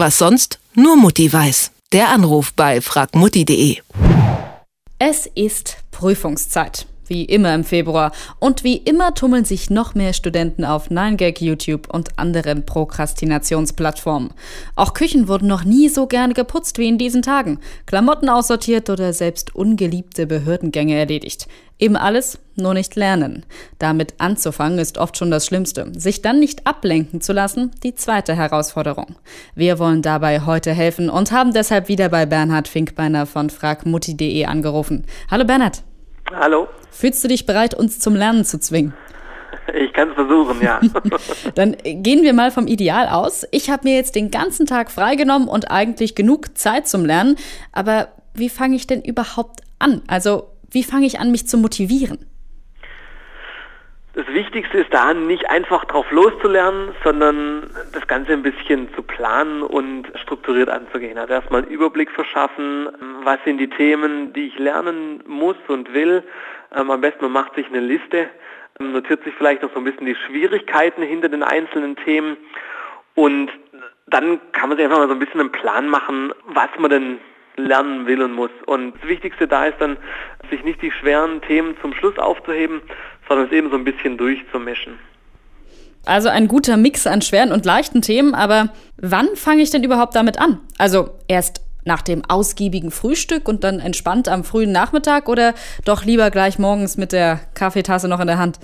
Was sonst nur Mutti weiß. Der Anruf bei fragmutti.de. Es ist Prüfungszeit wie immer im Februar. Und wie immer tummeln sich noch mehr Studenten auf 9gag, YouTube und anderen Prokrastinationsplattformen. Auch Küchen wurden noch nie so gerne geputzt wie in diesen Tagen. Klamotten aussortiert oder selbst ungeliebte Behördengänge erledigt. Eben alles, nur nicht lernen. Damit anzufangen ist oft schon das Schlimmste. Sich dann nicht ablenken zu lassen, die zweite Herausforderung. Wir wollen dabei heute helfen und haben deshalb wieder bei Bernhard Finkbeiner von fragmutti.de angerufen. Hallo Bernhard. Hallo. Fühlst du dich bereit, uns zum Lernen zu zwingen? Ich kann es versuchen, ja. Dann gehen wir mal vom Ideal aus. Ich habe mir jetzt den ganzen Tag freigenommen und eigentlich genug Zeit zum Lernen. Aber wie fange ich denn überhaupt an? Also, wie fange ich an, mich zu motivieren? Das Wichtigste ist da, nicht einfach drauf loszulernen, sondern das Ganze ein bisschen zu planen und strukturiert anzugehen. Also erstmal einen Überblick verschaffen, was sind die Themen, die ich lernen muss und will. Ähm, am besten man macht sich eine Liste, ähm, notiert sich vielleicht noch so ein bisschen die Schwierigkeiten hinter den einzelnen Themen und dann kann man sich einfach mal so ein bisschen einen Plan machen, was man denn lernen will und muss. Und das Wichtigste da ist dann, sich nicht die schweren Themen zum Schluss aufzuheben, sondern es eben so ein bisschen durchzumischen. Also ein guter Mix an schweren und leichten Themen, aber wann fange ich denn überhaupt damit an? Also erst nach dem ausgiebigen Frühstück und dann entspannt am frühen Nachmittag oder doch lieber gleich morgens mit der Kaffeetasse noch in der Hand?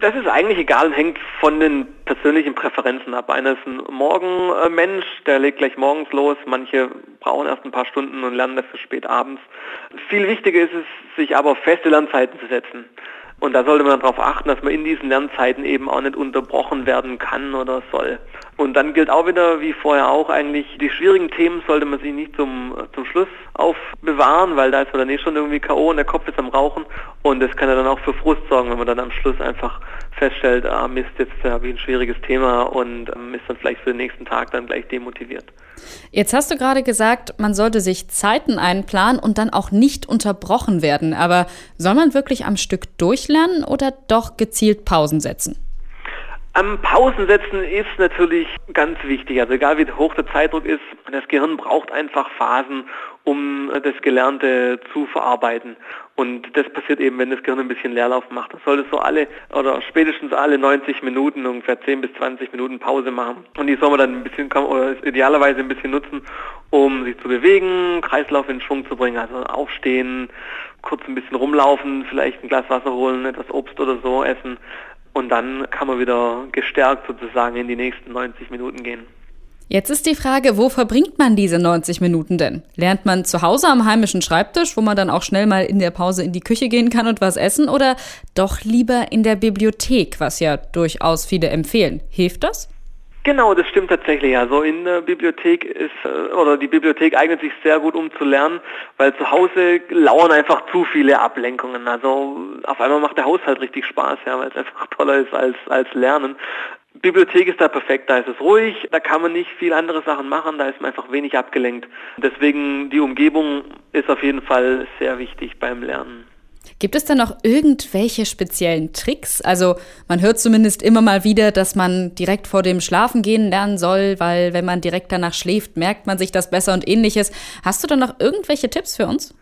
Das ist eigentlich egal und hängt von den persönlichen Präferenzen ab. Einer ist ein Morgenmensch, der legt gleich morgens los. Manche brauchen erst ein paar Stunden und lernen dafür spät abends. Viel wichtiger ist es, sich aber auf feste Lernzeiten zu setzen. Und da sollte man darauf achten, dass man in diesen Lernzeiten eben auch nicht unterbrochen werden kann oder soll. Und dann gilt auch wieder, wie vorher auch eigentlich, die schwierigen Themen sollte man sich nicht zum, zum Schluss aufbewahren, weil da ist man dann eh schon irgendwie K.O. und der Kopf ist am Rauchen. Und das kann ja dann auch für Frust sorgen, wenn man dann am Schluss einfach feststellt, ah Mist, jetzt habe ich ein schwieriges Thema und ähm, ist dann vielleicht für den nächsten Tag dann gleich demotiviert. Jetzt hast du gerade gesagt, man sollte sich Zeiten einplanen und dann auch nicht unterbrochen werden. Aber soll man wirklich am Stück durchlernen oder doch gezielt Pausen setzen? Am Pausen setzen ist natürlich ganz wichtig. Also egal wie hoch der Zeitdruck ist, das Gehirn braucht einfach Phasen, um das Gelernte zu verarbeiten. Und das passiert eben, wenn das Gehirn ein bisschen Leerlauf macht. Das sollte so alle oder spätestens alle 90 Minuten, ungefähr 10 bis 20 Minuten Pause machen. Und die soll man dann ein bisschen, oder idealerweise ein bisschen nutzen, um sich zu bewegen, Kreislauf in Schwung zu bringen. Also aufstehen, kurz ein bisschen rumlaufen, vielleicht ein Glas Wasser holen, etwas Obst oder so essen. Und dann kann man wieder gestärkt sozusagen in die nächsten 90 Minuten gehen. Jetzt ist die Frage, wo verbringt man diese 90 Minuten denn? Lernt man zu Hause am heimischen Schreibtisch, wo man dann auch schnell mal in der Pause in die Küche gehen kann und was essen, oder doch lieber in der Bibliothek, was ja durchaus viele empfehlen? Hilft das? Genau, das stimmt tatsächlich. Also in der Bibliothek ist, äh, oder die Bibliothek eignet sich sehr gut, um zu lernen, weil zu Hause lauern einfach zu viele Ablenkungen. Also auf einmal macht der Haushalt richtig Spaß, ja, weil es einfach toller ist als, als Lernen. Bibliothek ist da perfekt, da ist es ruhig, da kann man nicht viel andere Sachen machen, da ist man einfach wenig abgelenkt. Deswegen die Umgebung ist auf jeden Fall sehr wichtig beim Lernen. Gibt es da noch irgendwelche speziellen Tricks? Also man hört zumindest immer mal wieder, dass man direkt vor dem Schlafengehen lernen soll, weil wenn man direkt danach schläft, merkt man sich das besser und ähnliches. Hast du da noch irgendwelche Tipps für uns?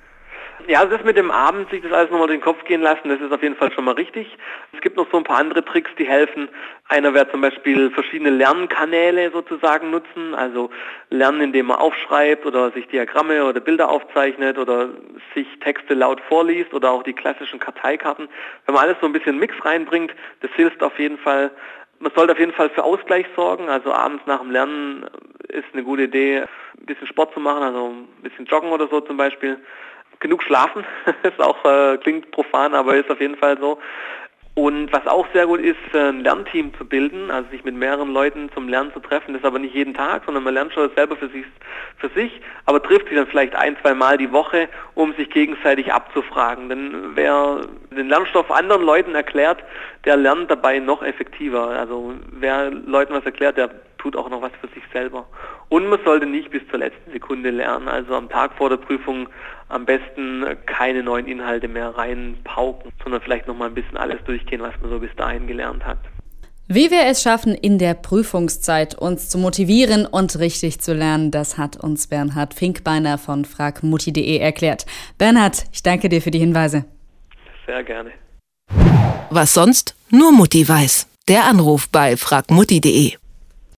Ja, also das mit dem Abend, sich das alles nochmal den Kopf gehen lassen, das ist auf jeden Fall schon mal richtig. Es gibt noch so ein paar andere Tricks, die helfen. Einer wäre zum Beispiel verschiedene Lernkanäle sozusagen nutzen, also lernen, indem man aufschreibt oder sich Diagramme oder Bilder aufzeichnet oder sich Texte laut vorliest oder auch die klassischen Karteikarten. Wenn man alles so ein bisschen Mix reinbringt, das hilft auf jeden Fall. Man sollte auf jeden Fall für Ausgleich sorgen, also abends nach dem Lernen ist eine gute Idee, ein bisschen Sport zu machen, also ein bisschen joggen oder so zum Beispiel genug schlafen. ist auch äh, klingt profan, aber ist auf jeden Fall so. Und was auch sehr gut ist, ein Lernteam zu bilden, also sich mit mehreren Leuten zum Lernen zu treffen, das ist aber nicht jeden Tag, sondern man lernt schon selber für sich, für sich, aber trifft sich dann vielleicht ein, zwei Mal die Woche, um sich gegenseitig abzufragen. Denn wer den Lernstoff anderen Leuten erklärt, der lernt dabei noch effektiver. Also wer Leuten was erklärt, der tut auch noch was für sich selber. Und man sollte nicht bis zur letzten Sekunde lernen, also am Tag vor der Prüfung am besten keine neuen Inhalte mehr reinpauken, sondern vielleicht noch mal ein bisschen alles durchgehen, was man so bis dahin gelernt hat. Wie wir es schaffen, in der Prüfungszeit uns zu motivieren und richtig zu lernen, das hat uns Bernhard Finkbeiner von fragmutti.de erklärt. Bernhard, ich danke dir für die Hinweise. Sehr gerne. Was sonst? Nur Mutti weiß. Der Anruf bei fragmutti.de.